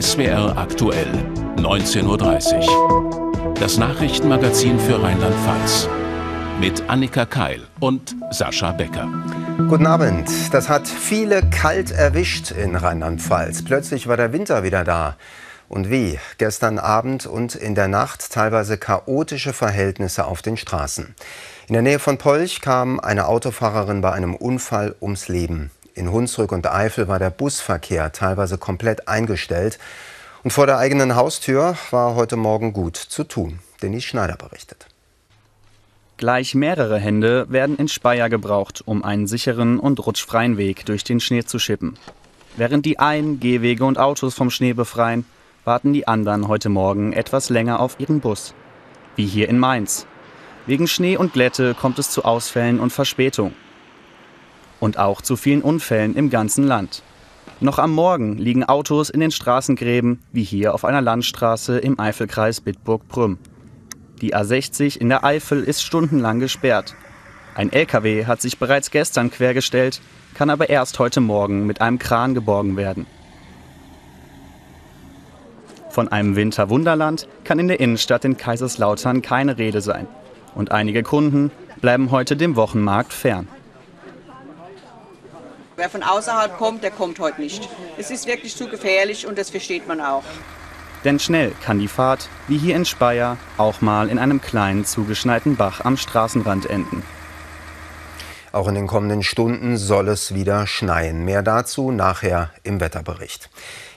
SWR aktuell, 19.30 Uhr. Das Nachrichtenmagazin für Rheinland-Pfalz. Mit Annika Keil und Sascha Becker. Guten Abend. Das hat viele kalt erwischt in Rheinland-Pfalz. Plötzlich war der Winter wieder da. Und wie? Gestern Abend und in der Nacht teilweise chaotische Verhältnisse auf den Straßen. In der Nähe von Polch kam eine Autofahrerin bei einem Unfall ums Leben. In Hunsrück und Eifel war der Busverkehr teilweise komplett eingestellt. Und vor der eigenen Haustür war heute Morgen gut zu tun. Denise Schneider berichtet. Gleich mehrere Hände werden in Speyer gebraucht, um einen sicheren und rutschfreien Weg durch den Schnee zu schippen. Während die einen Gehwege und Autos vom Schnee befreien, warten die anderen heute Morgen etwas länger auf ihren Bus. Wie hier in Mainz. Wegen Schnee und Glätte kommt es zu Ausfällen und Verspätung. Und auch zu vielen Unfällen im ganzen Land. Noch am Morgen liegen Autos in den Straßengräben, wie hier auf einer Landstraße im Eifelkreis Bitburg-Prüm. Die A60 in der Eifel ist stundenlang gesperrt. Ein LKW hat sich bereits gestern quergestellt, kann aber erst heute Morgen mit einem Kran geborgen werden. Von einem Winterwunderland kann in der Innenstadt in Kaiserslautern keine Rede sein und einige Kunden bleiben heute dem Wochenmarkt fern. Wer von außerhalb kommt, der kommt heute nicht. Es ist wirklich zu gefährlich und das versteht man auch. Denn schnell kann die Fahrt, wie hier in Speyer, auch mal in einem kleinen zugeschneiten Bach am Straßenrand enden. Auch in den kommenden Stunden soll es wieder schneien. Mehr dazu nachher im Wetterbericht.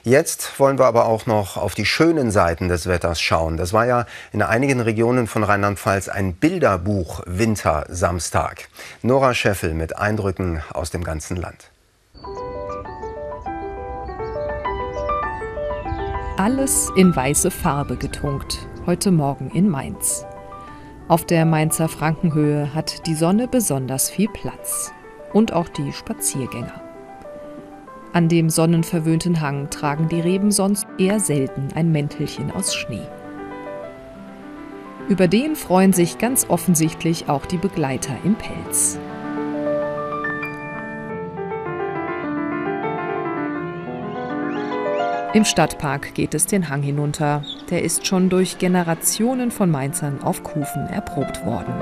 Jetzt wollen wir aber auch noch auf die schönen Seiten des Wetters schauen. Das war ja in einigen Regionen von Rheinland-Pfalz ein Bilderbuch Wintersamstag. Nora Scheffel mit Eindrücken aus dem ganzen Land. Alles in weiße Farbe getunkt. Heute Morgen in Mainz. Auf der Mainzer Frankenhöhe hat die Sonne besonders viel Platz. Und auch die Spaziergänger. An dem sonnenverwöhnten Hang tragen die Reben sonst eher selten ein Mäntelchen aus Schnee. Über den freuen sich ganz offensichtlich auch die Begleiter im Pelz. Im Stadtpark geht es den Hang hinunter. Der ist schon durch Generationen von Mainzern auf Kufen erprobt worden.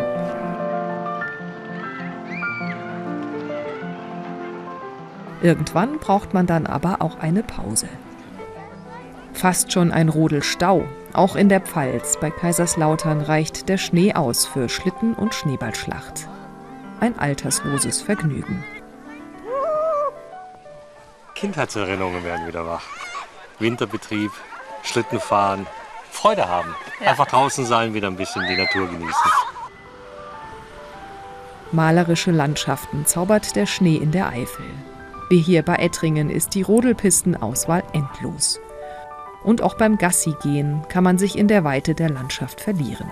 Irgendwann braucht man dann aber auch eine Pause. Fast schon ein Rodelstau. Auch in der Pfalz bei Kaiserslautern reicht der Schnee aus für Schlitten und Schneeballschlacht. Ein altersloses Vergnügen. Kindheitserinnerungen werden wieder wach. Winterbetrieb, Schlitten fahren, Freude haben. Ja. Einfach draußen sein, wieder ein bisschen die Natur genießen. Malerische Landschaften zaubert der Schnee in der Eifel. Wie hier bei Ettringen ist die Rodelpistenauswahl endlos. Und auch beim Gassi-Gehen kann man sich in der Weite der Landschaft verlieren.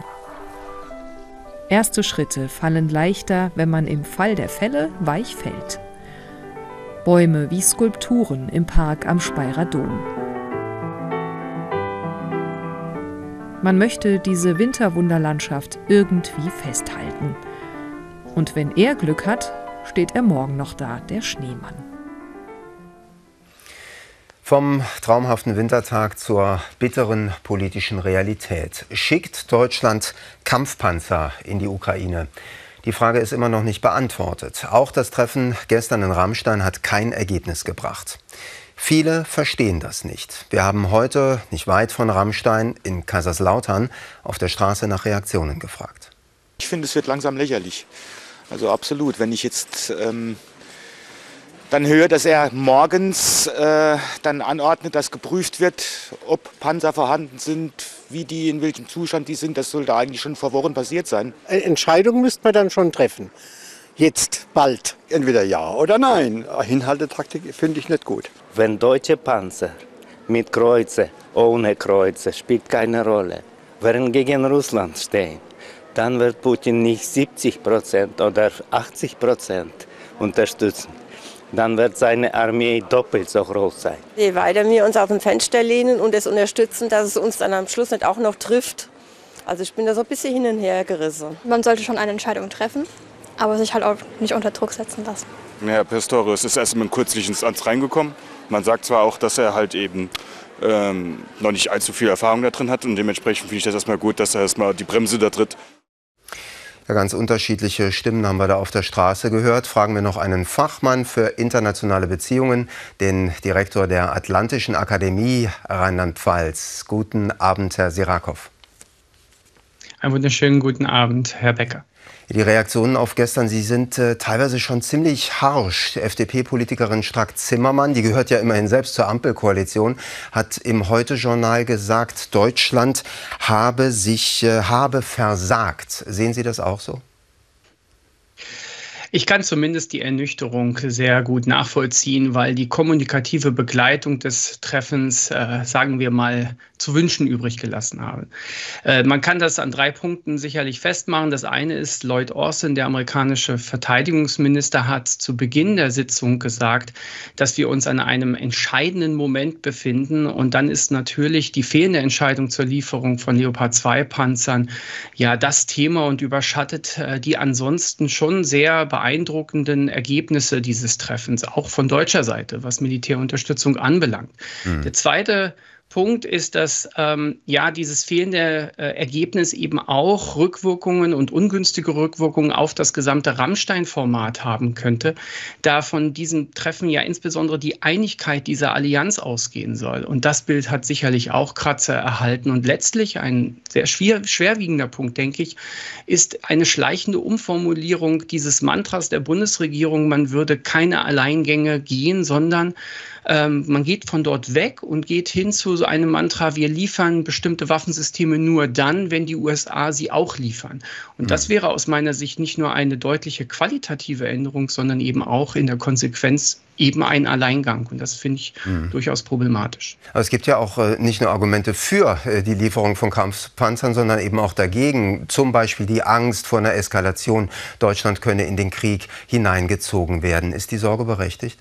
Erste Schritte fallen leichter, wenn man im Fall der Fälle weich fällt. Bäume wie Skulpturen im Park am Speyerer Dom. Man möchte diese Winterwunderlandschaft irgendwie festhalten. Und wenn er Glück hat, steht er morgen noch da, der Schneemann. Vom traumhaften Wintertag zur bitteren politischen Realität. Schickt Deutschland Kampfpanzer in die Ukraine? Die Frage ist immer noch nicht beantwortet. Auch das Treffen gestern in Rammstein hat kein Ergebnis gebracht. Viele verstehen das nicht. Wir haben heute, nicht weit von Rammstein, in Kaiserslautern, auf der Straße nach Reaktionen gefragt. Ich finde, es wird langsam lächerlich. Also absolut. Wenn ich jetzt ähm, dann höre, dass er morgens äh, dann anordnet, dass geprüft wird, ob Panzer vorhanden sind, wie die, in welchem Zustand die sind. Das sollte eigentlich schon vor Wochen passiert sein. Entscheidung müsste man dann schon treffen. Jetzt, bald. Entweder ja oder nein. Hinhaltetaktik finde ich nicht gut. Wenn deutsche Panzer mit Kreuze, ohne Kreuze, spielt keine Rolle, werden gegen Russland stehen, dann wird Putin nicht 70 Prozent oder 80 Prozent unterstützen dann wird seine Armee doppelt so groß sein. Je weiter wir uns auf dem Fenster lehnen und es unterstützen, dass es uns dann am Schluss nicht auch noch trifft. Also ich bin da so ein bisschen hin und her gerissen. Man sollte schon eine Entscheidung treffen, aber sich halt auch nicht unter Druck setzen lassen. Herr Pistorius ist erst mal kürzlich ins Amt reingekommen. Man sagt zwar auch, dass er halt eben ähm, noch nicht allzu viel Erfahrung da drin hat und dementsprechend finde ich das erstmal gut, dass er erstmal die Bremse da tritt. Ja, ganz unterschiedliche Stimmen haben wir da auf der Straße gehört. Fragen wir noch einen Fachmann für internationale Beziehungen, den Direktor der Atlantischen Akademie Rheinland-Pfalz. Guten Abend, Herr Sirakow. Einen wunderschönen guten Abend, Herr Becker. Die Reaktionen auf gestern, sie sind äh, teilweise schon ziemlich harsch. FDP-Politikerin Strack-Zimmermann, die gehört ja immerhin selbst zur Ampelkoalition, hat im Heute-Journal gesagt, Deutschland habe sich, äh, habe versagt. Sehen Sie das auch so? Ich kann zumindest die Ernüchterung sehr gut nachvollziehen, weil die kommunikative Begleitung des Treffens, äh, sagen wir mal, zu wünschen übrig gelassen habe. Äh, man kann das an drei Punkten sicherlich festmachen. Das eine ist, Lloyd Austin, der amerikanische Verteidigungsminister, hat zu Beginn der Sitzung gesagt, dass wir uns an einem entscheidenden Moment befinden. Und dann ist natürlich die fehlende Entscheidung zur Lieferung von Leopard 2 Panzern ja das Thema und überschattet äh, die ansonsten schon sehr beeindruckenden Ergebnisse dieses Treffens, auch von deutscher Seite, was Militärunterstützung anbelangt. Mhm. Der zweite Punkt ist, dass ähm, ja dieses fehlende äh, Ergebnis eben auch Rückwirkungen und ungünstige Rückwirkungen auf das gesamte Rammstein-Format haben könnte, da von diesem Treffen ja insbesondere die Einigkeit dieser Allianz ausgehen soll. Und das Bild hat sicherlich auch Kratzer erhalten. Und letztlich ein sehr schwer, schwerwiegender Punkt, denke ich, ist eine schleichende Umformulierung dieses Mantras der Bundesregierung, man würde keine Alleingänge gehen, sondern ähm, man geht von dort weg und geht hin zu so einem Mantra, wir liefern bestimmte Waffensysteme nur dann, wenn die USA sie auch liefern. Und mhm. das wäre aus meiner Sicht nicht nur eine deutliche qualitative Änderung, sondern eben auch in der Konsequenz eben ein Alleingang. Und das finde ich mhm. durchaus problematisch. Aber es gibt ja auch äh, nicht nur Argumente für äh, die Lieferung von Kampfpanzern, sondern eben auch dagegen. Zum Beispiel die Angst vor einer Eskalation. Deutschland könne in den Krieg hineingezogen werden. Ist die Sorge berechtigt?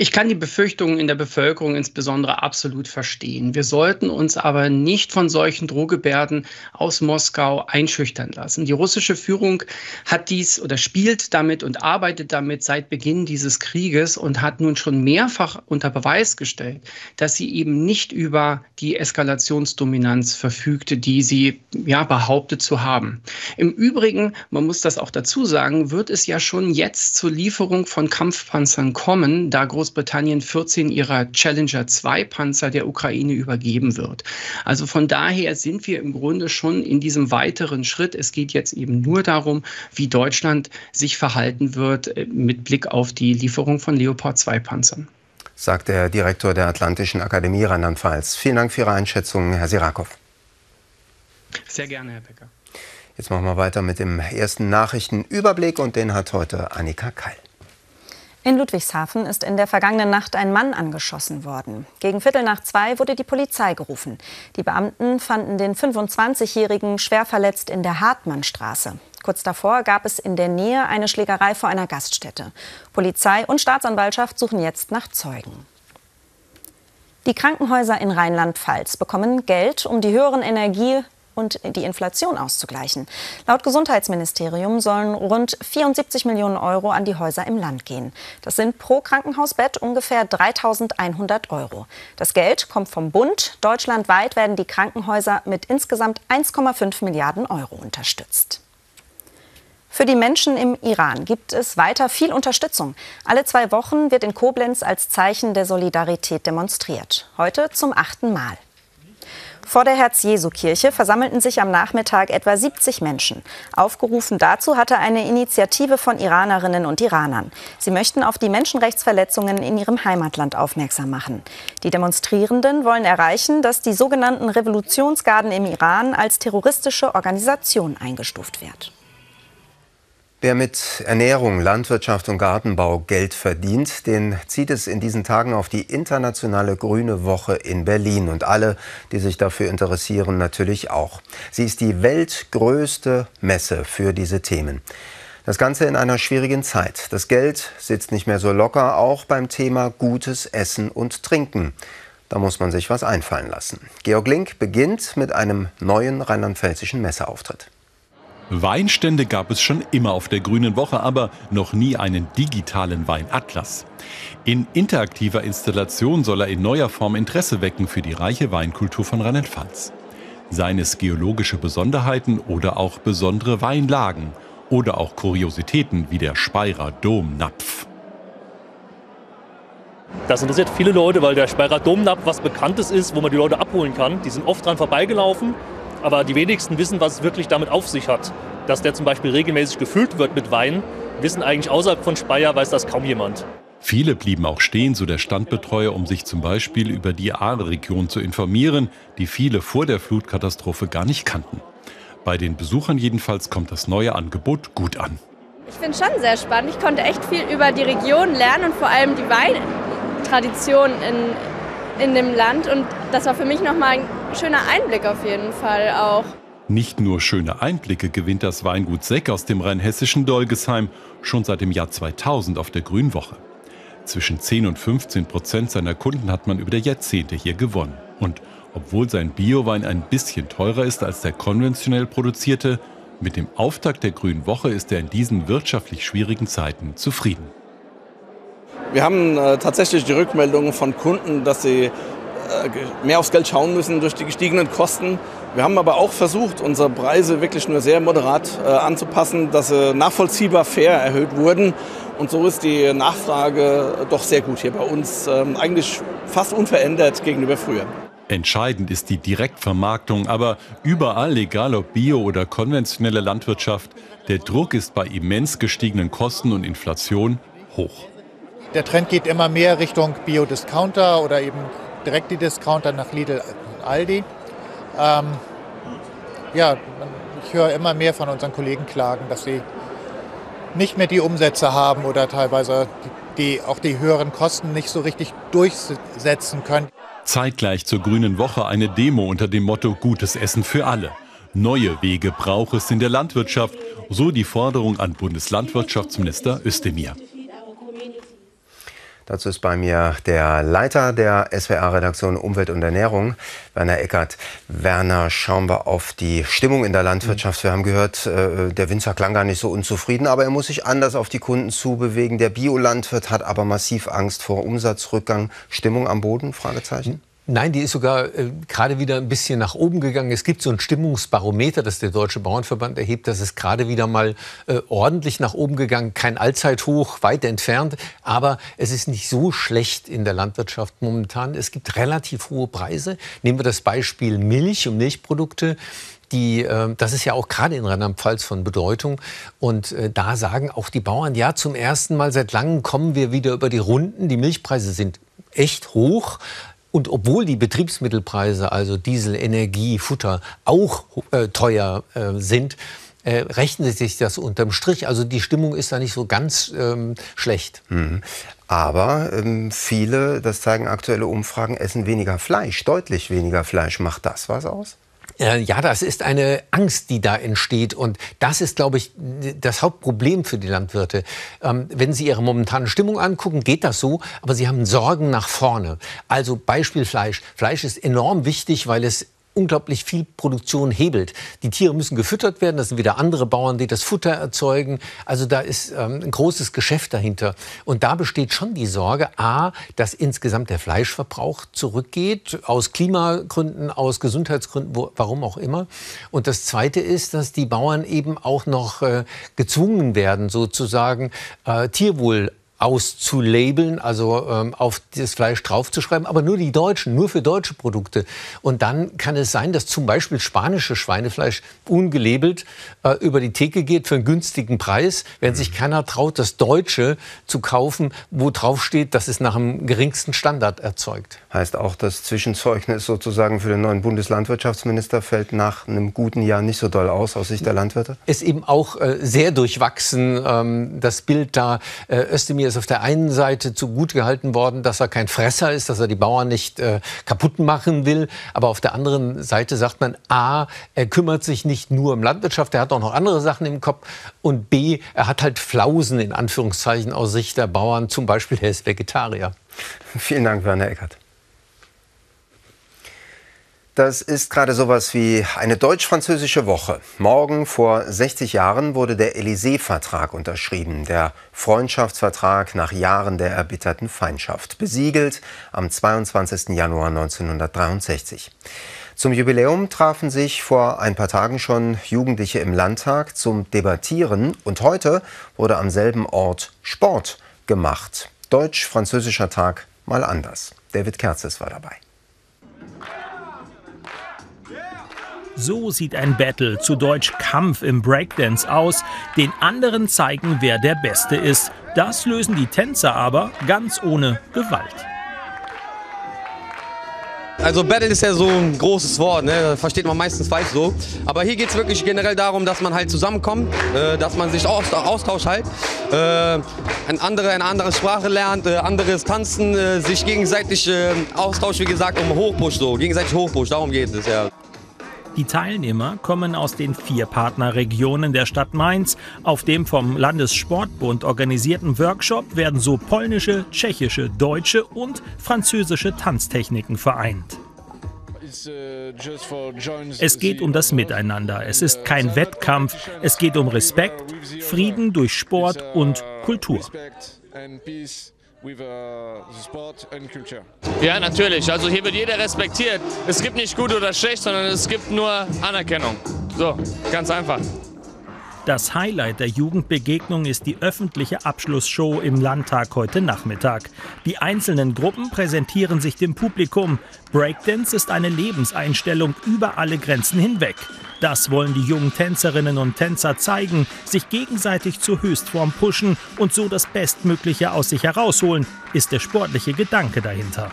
Ich kann die Befürchtungen in der Bevölkerung insbesondere absolut verstehen. Wir sollten uns aber nicht von solchen Drohgebärden aus Moskau einschüchtern lassen. Die russische Führung hat dies oder spielt damit und arbeitet damit seit Beginn dieses Krieges und hat nun schon mehrfach unter Beweis gestellt, dass sie eben nicht über die Eskalationsdominanz verfügte, die sie ja behauptet zu haben. Im Übrigen, man muss das auch dazu sagen, wird es ja schon jetzt zur Lieferung von Kampfpanzern kommen, da Großbritannien Großbritannien 14 ihrer Challenger 2 Panzer der Ukraine übergeben wird. Also von daher sind wir im Grunde schon in diesem weiteren Schritt. Es geht jetzt eben nur darum, wie Deutschland sich verhalten wird äh, mit Blick auf die Lieferung von Leopard 2 Panzern. Sagt der Direktor der Atlantischen Akademie Rheinland-Pfalz. Vielen Dank für Ihre Einschätzung, Herr Sirakow. Sehr gerne, Herr Becker. Jetzt machen wir weiter mit dem ersten Nachrichtenüberblick und den hat heute Annika Keil. In Ludwigshafen ist in der vergangenen Nacht ein Mann angeschossen worden. Gegen Viertel nach zwei wurde die Polizei gerufen. Die Beamten fanden den 25-Jährigen schwer verletzt in der Hartmannstraße. Kurz davor gab es in der Nähe eine Schlägerei vor einer Gaststätte. Polizei und Staatsanwaltschaft suchen jetzt nach Zeugen. Die Krankenhäuser in Rheinland-Pfalz bekommen Geld, um die höheren Energie- und die Inflation auszugleichen. Laut Gesundheitsministerium sollen rund 74 Millionen Euro an die Häuser im Land gehen. Das sind pro Krankenhausbett ungefähr 3.100 Euro. Das Geld kommt vom Bund. Deutschlandweit werden die Krankenhäuser mit insgesamt 1,5 Milliarden Euro unterstützt. Für die Menschen im Iran gibt es weiter viel Unterstützung. Alle zwei Wochen wird in Koblenz als Zeichen der Solidarität demonstriert. Heute zum achten Mal. Vor der Herz-Jesu-Kirche versammelten sich am Nachmittag etwa 70 Menschen. Aufgerufen dazu hatte eine Initiative von Iranerinnen und Iranern. Sie möchten auf die Menschenrechtsverletzungen in ihrem Heimatland aufmerksam machen. Die Demonstrierenden wollen erreichen, dass die sogenannten Revolutionsgarden im Iran als terroristische Organisation eingestuft wird. Wer mit Ernährung, Landwirtschaft und Gartenbau Geld verdient, den zieht es in diesen Tagen auf die internationale Grüne Woche in Berlin. Und alle, die sich dafür interessieren, natürlich auch. Sie ist die weltgrößte Messe für diese Themen. Das Ganze in einer schwierigen Zeit. Das Geld sitzt nicht mehr so locker, auch beim Thema gutes Essen und Trinken. Da muss man sich was einfallen lassen. Georg Link beginnt mit einem neuen rheinland-pfälzischen Messeauftritt. Weinstände gab es schon immer auf der Grünen Woche, aber noch nie einen digitalen Weinatlas. In interaktiver Installation soll er in neuer Form Interesse wecken für die reiche Weinkultur von Rheinland-Pfalz. Seien es geologische Besonderheiten oder auch besondere Weinlagen oder auch Kuriositäten wie der Speyerer Domnapf. Das interessiert viele Leute, weil der Speyerer Domnapf was Bekanntes ist, wo man die Leute abholen kann. Die sind oft dran vorbeigelaufen aber die wenigsten wissen, was es wirklich damit auf sich hat. Dass der zum Beispiel regelmäßig gefüllt wird mit Wein, wissen eigentlich außerhalb von Speyer, weiß das kaum jemand. Viele blieben auch stehen, so der Standbetreuer, um sich zum Beispiel über die Aare-Region zu informieren, die viele vor der Flutkatastrophe gar nicht kannten. Bei den Besuchern jedenfalls kommt das neue Angebot gut an. Ich finde es schon sehr spannend. Ich konnte echt viel über die Region lernen und vor allem die Weintradition in, in dem Land. Und das war für mich nochmal ein schöner Einblick auf jeden Fall auch. Nicht nur schöne Einblicke gewinnt das Weingut Seck aus dem rheinhessischen Dolgesheim schon seit dem Jahr 2000 auf der Grünwoche. Zwischen 10 und 15 Prozent seiner Kunden hat man über die Jahrzehnte hier gewonnen. Und obwohl sein Biowein ein bisschen teurer ist als der konventionell produzierte, mit dem Auftakt der Grünen Woche ist er in diesen wirtschaftlich schwierigen Zeiten zufrieden. Wir haben äh, tatsächlich die Rückmeldungen von Kunden, dass sie mehr aufs Geld schauen müssen durch die gestiegenen Kosten. Wir haben aber auch versucht, unsere Preise wirklich nur sehr moderat äh, anzupassen, dass sie nachvollziehbar fair erhöht wurden. Und so ist die Nachfrage doch sehr gut hier bei uns, ähm, eigentlich fast unverändert gegenüber früher. Entscheidend ist die Direktvermarktung, aber überall, egal ob Bio oder konventionelle Landwirtschaft, der Druck ist bei immens gestiegenen Kosten und Inflation hoch. Der Trend geht immer mehr Richtung Bio-Discounter oder eben direkt die Discounter nach Lidl und Aldi. Ähm, ja, ich höre immer mehr von unseren Kollegen klagen, dass sie nicht mehr die Umsätze haben oder teilweise die, auch die höheren Kosten nicht so richtig durchsetzen können. Zeitgleich zur Grünen Woche eine Demo unter dem Motto Gutes Essen für alle. Neue Wege braucht es in der Landwirtschaft, so die Forderung an Bundeslandwirtschaftsminister Özdemir. Dazu ist bei mir der Leiter der SWR-Redaktion Umwelt und Ernährung, Werner Eckert. Werner, schauen wir auf die Stimmung in der Landwirtschaft. Wir haben gehört, äh, der Winzer klang gar nicht so unzufrieden, aber er muss sich anders auf die Kunden zubewegen. Der Biolandwirt hat aber massiv Angst vor Umsatzrückgang. Stimmung am Boden? Fragezeichen. Nein, die ist sogar äh, gerade wieder ein bisschen nach oben gegangen. Es gibt so ein Stimmungsbarometer, das der Deutsche Bauernverband erhebt. Das ist gerade wieder mal äh, ordentlich nach oben gegangen. Kein Allzeithoch, weit entfernt. Aber es ist nicht so schlecht in der Landwirtschaft momentan. Es gibt relativ hohe Preise. Nehmen wir das Beispiel Milch und Milchprodukte die, äh, das ist ja auch gerade in Rheinland-Pfalz von Bedeutung. Und äh, da sagen auch die Bauern, ja, zum ersten Mal seit langem kommen wir wieder über die Runden. Die Milchpreise sind echt hoch. Und obwohl die Betriebsmittelpreise, also Diesel, Energie, Futter, auch äh, teuer äh, sind, äh, rechnet sich das unterm Strich. Also die Stimmung ist da nicht so ganz ähm, schlecht. Mhm. Aber ähm, viele, das zeigen aktuelle Umfragen, essen weniger Fleisch, deutlich weniger Fleisch. Macht das was aus? Äh, ja, das ist eine Angst, die da entsteht. Und das ist, glaube ich, das Hauptproblem für die Landwirte. Ähm, wenn Sie Ihre momentane Stimmung angucken, geht das so, aber Sie haben Sorgen nach vorne. Also Beispiel Fleisch. Fleisch ist enorm wichtig, weil es unglaublich viel Produktion hebelt. Die Tiere müssen gefüttert werden, das sind wieder andere Bauern, die das Futter erzeugen. Also da ist ähm, ein großes Geschäft dahinter. Und da besteht schon die Sorge, a, dass insgesamt der Fleischverbrauch zurückgeht, aus Klimagründen, aus Gesundheitsgründen, wo, warum auch immer. Und das Zweite ist, dass die Bauern eben auch noch äh, gezwungen werden, sozusagen äh, Tierwohl auszulabeln, also ähm, auf das Fleisch draufzuschreiben, aber nur die Deutschen, nur für deutsche Produkte. Und dann kann es sein, dass zum Beispiel spanische Schweinefleisch ungelabelt äh, über die Theke geht für einen günstigen Preis, während sich keiner traut, das Deutsche zu kaufen, wo drauf steht, dass es nach dem geringsten Standard erzeugt. Heißt auch, das Zwischenzeugnis sozusagen für den neuen Bundeslandwirtschaftsminister fällt nach einem guten Jahr nicht so doll aus aus Sicht der Landwirte? Ist eben auch äh, sehr durchwachsen, ähm, das Bild da. Äh, Özdemir ist auf der einen Seite zu gut gehalten worden, dass er kein Fresser ist, dass er die Bauern nicht äh, kaputt machen will. Aber auf der anderen Seite sagt man, a, er kümmert sich nicht nur um Landwirtschaft, er hat auch noch andere Sachen im Kopf. Und b, er hat halt Flausen in Anführungszeichen aus Sicht der Bauern. Zum Beispiel, er ist Vegetarier. Vielen Dank, Werner Eckert. Das ist gerade sowas wie eine deutsch-französische Woche. Morgen vor 60 Jahren wurde der Élysée-Vertrag unterschrieben, der Freundschaftsvertrag nach Jahren der erbitterten Feindschaft, besiegelt am 22. Januar 1963. Zum Jubiläum trafen sich vor ein paar Tagen schon Jugendliche im Landtag zum Debattieren und heute wurde am selben Ort Sport gemacht. Deutsch-französischer Tag mal anders. David Kerzes war dabei. So sieht ein Battle, zu Deutsch Kampf im Breakdance aus, den anderen zeigen, wer der Beste ist. Das lösen die Tänzer aber ganz ohne Gewalt. Also Battle ist ja so ein großes Wort, ne? versteht man meistens falsch so. Aber hier geht es wirklich generell darum, dass man halt zusammenkommt, äh, dass man sich aus, austauscht halt, äh, ein andere, eine andere Sprache lernt, äh, anderes Tanzen, äh, sich gegenseitig äh, austauscht, wie gesagt, um Hochpush so, gegenseitig Hochpush, darum geht es ja. Die Teilnehmer kommen aus den vier Partnerregionen der Stadt Mainz. Auf dem vom Landessportbund organisierten Workshop werden so polnische, tschechische, deutsche und französische Tanztechniken vereint. Es geht um das Miteinander. Es ist kein Wettkampf. Es geht um Respekt, Frieden durch Sport und Kultur. Ja, natürlich. Also hier wird jeder respektiert. Es gibt nicht gut oder schlecht, sondern es gibt nur Anerkennung. So, ganz einfach. Das Highlight der Jugendbegegnung ist die öffentliche Abschlussshow im Landtag heute Nachmittag. Die einzelnen Gruppen präsentieren sich dem Publikum. Breakdance ist eine Lebenseinstellung über alle Grenzen hinweg. Das wollen die jungen Tänzerinnen und Tänzer zeigen, sich gegenseitig zur Höchstform pushen und so das Bestmögliche aus sich herausholen, ist der sportliche Gedanke dahinter.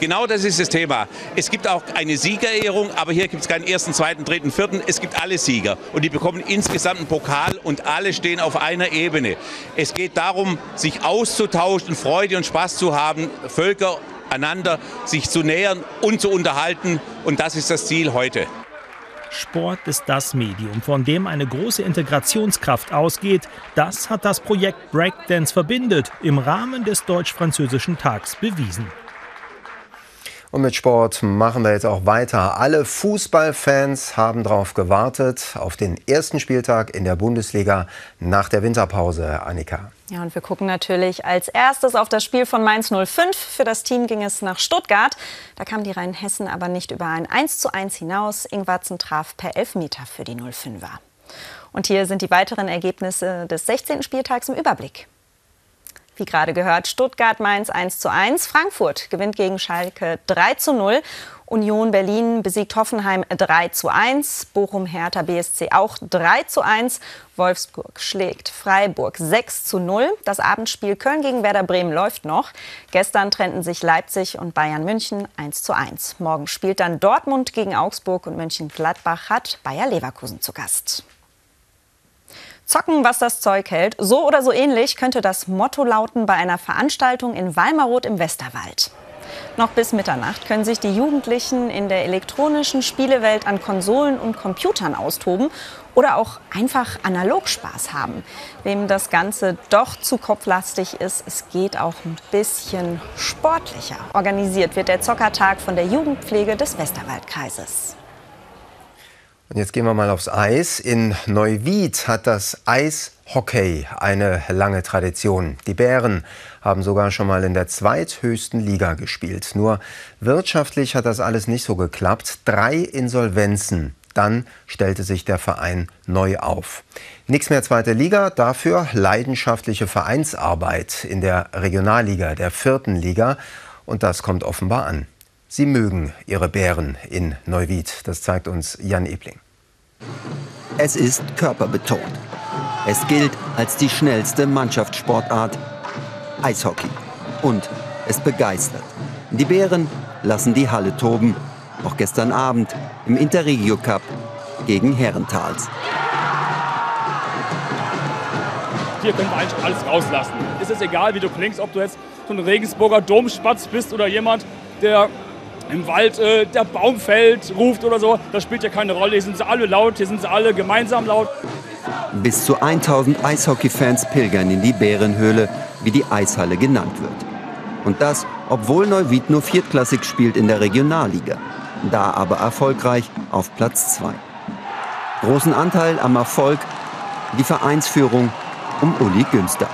Genau das ist das Thema. Es gibt auch eine Siegerehrung, aber hier gibt es keinen ersten, zweiten, dritten, vierten. Es gibt alle Sieger und die bekommen insgesamt einen Pokal und alle stehen auf einer Ebene. Es geht darum, sich auszutauschen, Freude und Spaß zu haben, Völker einander sich zu nähern und zu unterhalten und das ist das Ziel heute. Sport ist das Medium, von dem eine große Integrationskraft ausgeht. Das hat das Projekt Breakdance verbindet im Rahmen des deutsch-französischen Tags bewiesen. Und mit Sport machen wir jetzt auch weiter. Alle Fußballfans haben darauf gewartet, auf den ersten Spieltag in der Bundesliga nach der Winterpause. Annika. Ja, und wir gucken natürlich als erstes auf das Spiel von Mainz 05. Für das Team ging es nach Stuttgart. Da kamen die Rheinhessen aber nicht über ein 1:1 hinaus. Ingwarzen traf per Elfmeter für die 05er. Und hier sind die weiteren Ergebnisse des 16. Spieltags im Überblick. Wie gerade gehört, Stuttgart-Mainz 1 zu 1. Frankfurt gewinnt gegen Schalke 3 zu 0. Union Berlin besiegt Hoffenheim 3 zu 1. Bochum Hertha BSC auch 3 zu 1. Wolfsburg schlägt Freiburg 6 zu 0. Das Abendspiel Köln gegen Werder Bremen läuft noch. Gestern trennten sich Leipzig und Bayern München 1 zu 1. Morgen spielt dann Dortmund gegen Augsburg und Mönchengladbach hat Bayer Leverkusen zu Gast. Zocken, was das Zeug hält. So oder so ähnlich könnte das Motto lauten bei einer Veranstaltung in Walmaroth im Westerwald. Noch bis Mitternacht können sich die Jugendlichen in der elektronischen Spielewelt an Konsolen und Computern austoben oder auch einfach analog Spaß haben. Wem das Ganze doch zu kopflastig ist, es geht auch ein bisschen sportlicher. Organisiert wird der Zockertag von der Jugendpflege des Westerwaldkreises. Und jetzt gehen wir mal aufs Eis. In Neuwied hat das Eishockey eine lange Tradition. Die Bären haben sogar schon mal in der zweithöchsten Liga gespielt. Nur wirtschaftlich hat das alles nicht so geklappt. Drei Insolvenzen. Dann stellte sich der Verein neu auf. Nichts mehr zweite Liga, dafür leidenschaftliche Vereinsarbeit in der Regionalliga, der vierten Liga. Und das kommt offenbar an. Sie mögen ihre Bären in Neuwied. Das zeigt uns Jan Ebling. Es ist körperbetont. Es gilt als die schnellste Mannschaftssportart Eishockey. Und es begeistert. Die Bären lassen die Halle toben. Auch gestern Abend im Interregio Cup gegen Herentals. Hier können wir eigentlich alles rauslassen. Es ist egal, wie du klingst, ob du jetzt so ein Regensburger Domspatz bist oder jemand, der im Wald äh, der Baum fällt, ruft oder so, das spielt ja keine Rolle. Hier sind sie alle laut, hier sind sie alle gemeinsam laut. Bis zu 1000 Eishockey-Fans pilgern in die Bärenhöhle, wie die Eishalle genannt wird. Und das, obwohl Neuwied nur viertklassig spielt in der Regionalliga. da aber erfolgreich auf Platz 2. Großen Anteil am Erfolg die Vereinsführung um Uli Günster.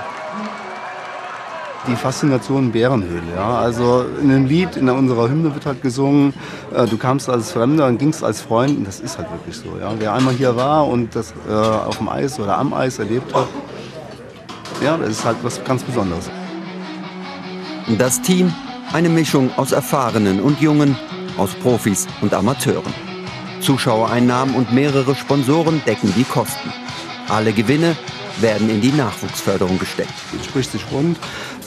Die Faszination Bärenhöhle. Ja. Also in einem Lied, in unserer Hymne wird halt gesungen, äh, du kamst als Fremder und gingst als Freund. Und das ist halt wirklich so. Ja. Wer einmal hier war und das äh, auf dem Eis oder am Eis erlebt hat, ja, das ist halt was ganz Besonderes. Das Team, eine Mischung aus Erfahrenen und Jungen, aus Profis und Amateuren. Zuschauereinnahmen und mehrere Sponsoren decken die Kosten. Alle Gewinne werden in die Nachwuchsförderung gesteckt. Es spricht sich rund,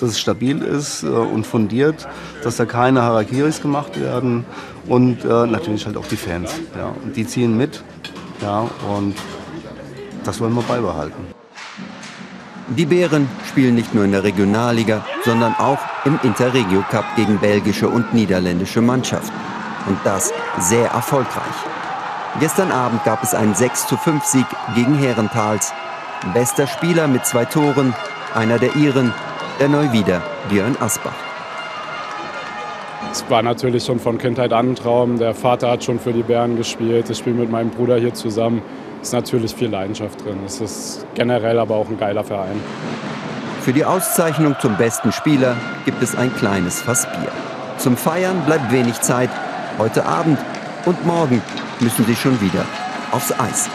dass es stabil ist äh, und fundiert, dass da keine Harakiris gemacht werden und äh, natürlich halt auch die Fans. Ja. Und die ziehen mit ja, und das wollen wir beibehalten. Die Bären spielen nicht nur in der Regionalliga, sondern auch im Interregio Cup gegen belgische und niederländische Mannschaften. Und das sehr erfolgreich. Gestern Abend gab es einen 6:5 Sieg gegen Herentals. Bester Spieler mit zwei Toren, einer der Iren, der Neuwieder Björn Asbach. Es war natürlich schon von Kindheit an ein Traum. Der Vater hat schon für die Bären gespielt. Ich spiele mit meinem Bruder hier zusammen ist natürlich viel Leidenschaft drin. Es ist generell aber auch ein geiler Verein. Für die Auszeichnung zum besten Spieler gibt es ein kleines Fass Bier. Zum Feiern bleibt wenig Zeit. Heute Abend und morgen müssen sie schon wieder aufs Eis.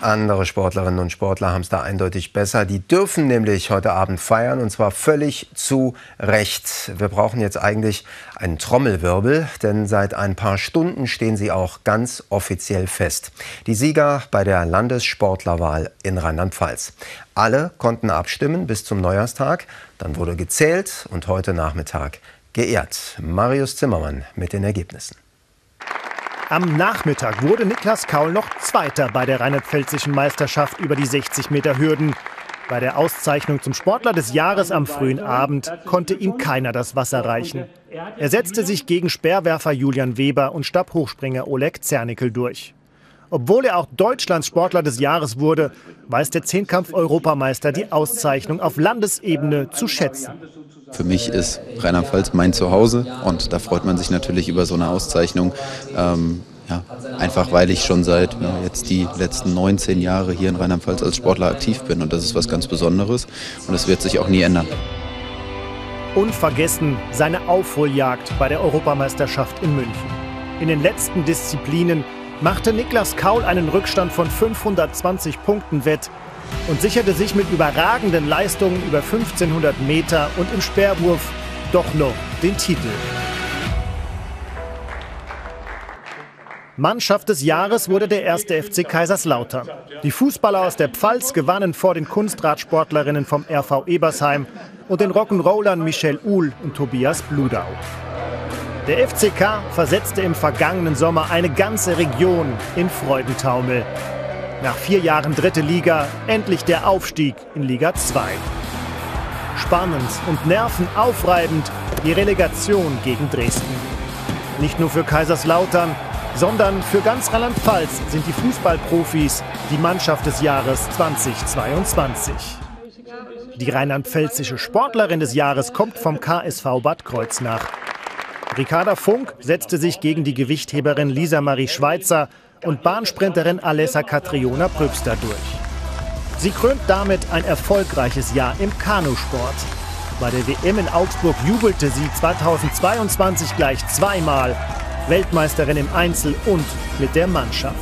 Andere Sportlerinnen und Sportler haben es da eindeutig besser. Die dürfen nämlich heute Abend feiern und zwar völlig zu Recht. Wir brauchen jetzt eigentlich einen Trommelwirbel, denn seit ein paar Stunden stehen sie auch ganz offiziell fest. Die Sieger bei der Landessportlerwahl in Rheinland-Pfalz. Alle konnten abstimmen bis zum Neujahrstag. Dann wurde gezählt und heute Nachmittag geehrt. Marius Zimmermann mit den Ergebnissen. Am Nachmittag wurde Niklas Kaul noch Zweiter bei der rheinland-pfälzischen Meisterschaft über die 60 Meter Hürden. Bei der Auszeichnung zum Sportler des Jahres am frühen Abend konnte ihm keiner das Wasser reichen. Er setzte sich gegen Speerwerfer Julian Weber und Stabhochspringer Oleg Zernickel durch. Obwohl er auch Deutschlands Sportler des Jahres wurde, weiß der Zehnkampf-Europameister die Auszeichnung auf Landesebene zu schätzen. Für mich ist Rheinland-Pfalz mein Zuhause und da freut man sich natürlich über so eine Auszeichnung. Ähm, ja, einfach weil ich schon seit ja, jetzt die letzten 19 Jahre hier in Rheinland-Pfalz als Sportler aktiv bin und das ist was ganz Besonderes und das wird sich auch nie ändern. Unvergessen seine Aufholjagd bei der Europameisterschaft in München. In den letzten Disziplinen machte Niklas Kaul einen Rückstand von 520 Punkten wett und sicherte sich mit überragenden Leistungen über 1500 Meter und im Speerwurf doch noch den Titel. Mannschaft des Jahres wurde der erste FC Kaiserslautern. Die Fußballer aus der Pfalz gewannen vor den Kunstradsportlerinnen vom RV Ebersheim und den Rock'n'Rollern Michel Uhl und Tobias Bludau. Der FCK versetzte im vergangenen Sommer eine ganze Region in Freudentaumel. Nach vier Jahren dritte Liga endlich der Aufstieg in Liga 2. Spannend und nervenaufreibend die Relegation gegen Dresden. Nicht nur für Kaiserslautern, sondern für ganz Rheinland-Pfalz sind die Fußballprofis die Mannschaft des Jahres 2022. Die rheinland-pfälzische Sportlerin des Jahres kommt vom KSV Bad Kreuznach. Ricarda Funk setzte sich gegen die Gewichtheberin Lisa Marie Schweitzer und Bahnsprinterin Alessa Catriona Pröbster durch. Sie krönt damit ein erfolgreiches Jahr im Kanusport. Bei der WM in Augsburg jubelte sie 2022 gleich zweimal. Weltmeisterin im Einzel und mit der Mannschaft.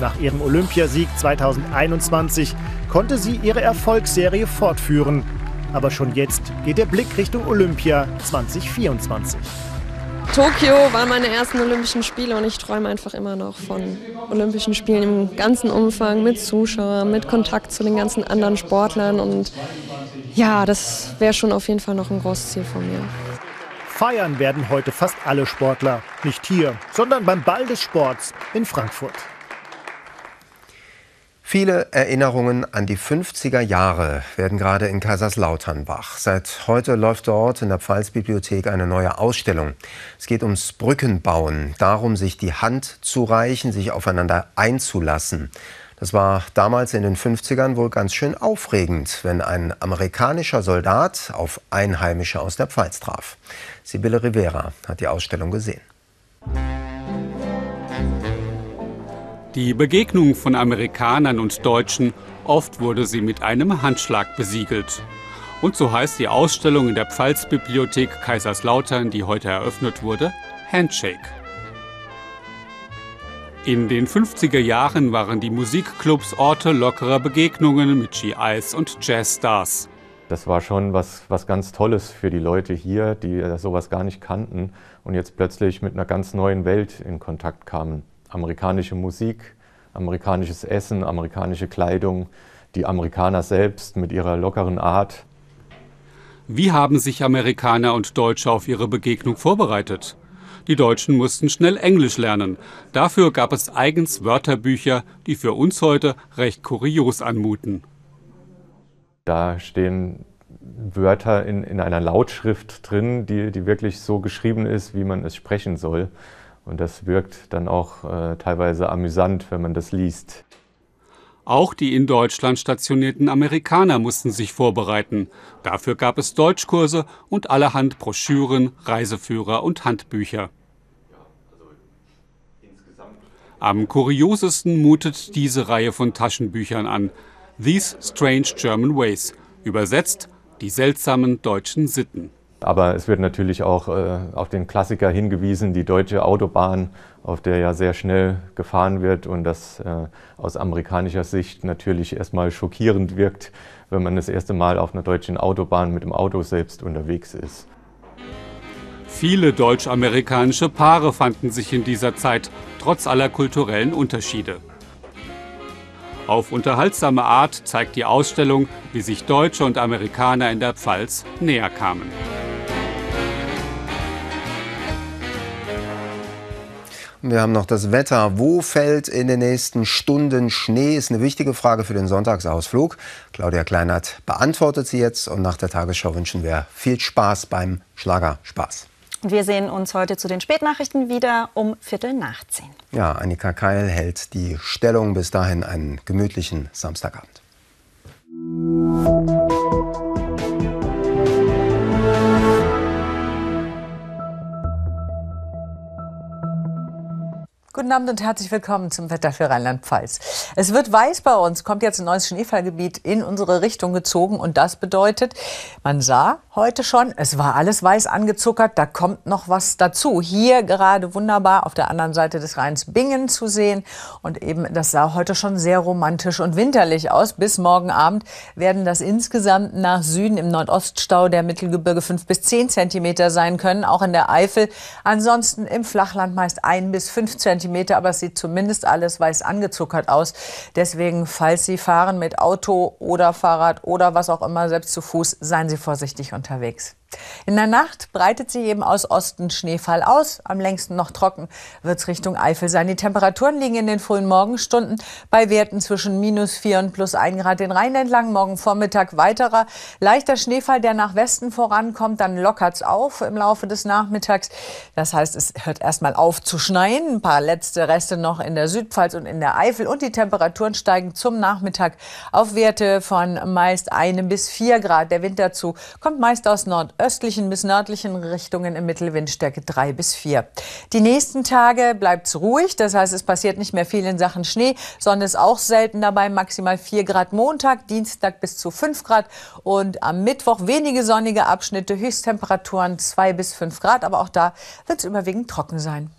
Nach ihrem Olympiasieg 2021 konnte sie ihre Erfolgsserie fortführen. Aber schon jetzt geht der Blick Richtung Olympia 2024. Tokio waren meine ersten Olympischen Spiele und ich träume einfach immer noch von Olympischen Spielen im ganzen Umfang mit Zuschauern, mit Kontakt zu den ganzen anderen Sportlern und ja, das wäre schon auf jeden Fall noch ein großes Ziel von mir. Feiern werden heute fast alle Sportler, nicht hier, sondern beim Ball des Sports in Frankfurt. Viele Erinnerungen an die 50er Jahre werden gerade in Kaiserslautern wach. Seit heute läuft dort in der Pfalzbibliothek eine neue Ausstellung. Es geht ums Brückenbauen, darum, sich die Hand zu reichen, sich aufeinander einzulassen. Das war damals in den 50ern wohl ganz schön aufregend, wenn ein amerikanischer Soldat auf Einheimische aus der Pfalz traf. Sibylle Rivera hat die Ausstellung gesehen. Die Begegnung von Amerikanern und Deutschen, oft wurde sie mit einem Handschlag besiegelt. Und so heißt die Ausstellung in der Pfalzbibliothek Kaiserslautern, die heute eröffnet wurde, Handshake. In den 50er Jahren waren die Musikclubs Orte lockerer Begegnungen mit GIs und Jazzstars. Das war schon was, was ganz Tolles für die Leute hier, die sowas gar nicht kannten und jetzt plötzlich mit einer ganz neuen Welt in Kontakt kamen. Amerikanische Musik, amerikanisches Essen, amerikanische Kleidung, die Amerikaner selbst mit ihrer lockeren Art. Wie haben sich Amerikaner und Deutsche auf ihre Begegnung vorbereitet? Die Deutschen mussten schnell Englisch lernen. Dafür gab es eigens Wörterbücher, die für uns heute recht kurios anmuten. Da stehen Wörter in, in einer Lautschrift drin, die, die wirklich so geschrieben ist, wie man es sprechen soll. Und das wirkt dann auch äh, teilweise amüsant, wenn man das liest. Auch die in Deutschland stationierten Amerikaner mussten sich vorbereiten. Dafür gab es Deutschkurse und allerhand Broschüren, Reiseführer und Handbücher. Am kuriosesten mutet diese Reihe von Taschenbüchern an. These Strange German Ways. Übersetzt die seltsamen deutschen Sitten. Aber es wird natürlich auch äh, auf den Klassiker hingewiesen, die deutsche Autobahn, auf der ja sehr schnell gefahren wird und das äh, aus amerikanischer Sicht natürlich erstmal schockierend wirkt, wenn man das erste Mal auf einer deutschen Autobahn mit dem Auto selbst unterwegs ist. Viele deutsch-amerikanische Paare fanden sich in dieser Zeit, trotz aller kulturellen Unterschiede. Auf unterhaltsame Art zeigt die Ausstellung, wie sich Deutsche und Amerikaner in der Pfalz näher kamen. Wir haben noch das Wetter. Wo fällt in den nächsten Stunden Schnee? Ist eine wichtige Frage für den Sonntagsausflug. Claudia Kleinert beantwortet sie jetzt und nach der Tagesschau wünschen wir viel Spaß beim Schlagerspaß. Wir sehen uns heute zu den Spätnachrichten wieder um Viertel nach zehn. Ja, Annika Keil hält die Stellung. Bis dahin einen gemütlichen Samstagabend. Guten Abend und herzlich willkommen zum Wetter für Rheinland-Pfalz. Es wird weiß bei uns, kommt jetzt ein neues Schneefallgebiet in unsere Richtung gezogen und das bedeutet, man sah heute schon, es war alles weiß angezuckert, da kommt noch was dazu. Hier gerade wunderbar auf der anderen Seite des Rheins Bingen zu sehen und eben das sah heute schon sehr romantisch und winterlich aus. Bis morgen Abend werden das insgesamt nach Süden im Nordoststau der Mittelgebirge fünf bis zehn Zentimeter sein können, auch in der Eifel. Ansonsten im Flachland meist ein bis fünf Zentimeter Zentimeter, aber es sieht zumindest alles weiß angezuckert aus. Deswegen, falls Sie fahren mit Auto oder Fahrrad oder was auch immer, selbst zu Fuß, seien Sie vorsichtig unterwegs. In der Nacht breitet sich eben aus Osten Schneefall aus. Am längsten noch trocken wird es Richtung Eifel sein. Die Temperaturen liegen in den frühen Morgenstunden bei Werten zwischen minus 4 und plus 1 Grad den Rhein entlang. Morgen Vormittag weiterer leichter Schneefall, der nach Westen vorankommt. Dann lockert es auf im Laufe des Nachmittags. Das heißt, es hört erstmal auf zu schneien. Ein paar letzte Reste noch in der Südpfalz und in der Eifel. Und die Temperaturen steigen zum Nachmittag auf Werte von meist 1 bis 4 Grad. Der Winterzug kommt meist aus Nord östlichen bis nördlichen Richtungen im Mittelwindstärke 3 bis 4. Die nächsten Tage bleibt es ruhig, das heißt, es passiert nicht mehr viel in Sachen Schnee. Sonne ist auch selten dabei, maximal 4 Grad Montag, Dienstag bis zu 5 Grad und am Mittwoch wenige sonnige Abschnitte, Höchsttemperaturen 2 bis 5 Grad, aber auch da wird es überwiegend trocken sein.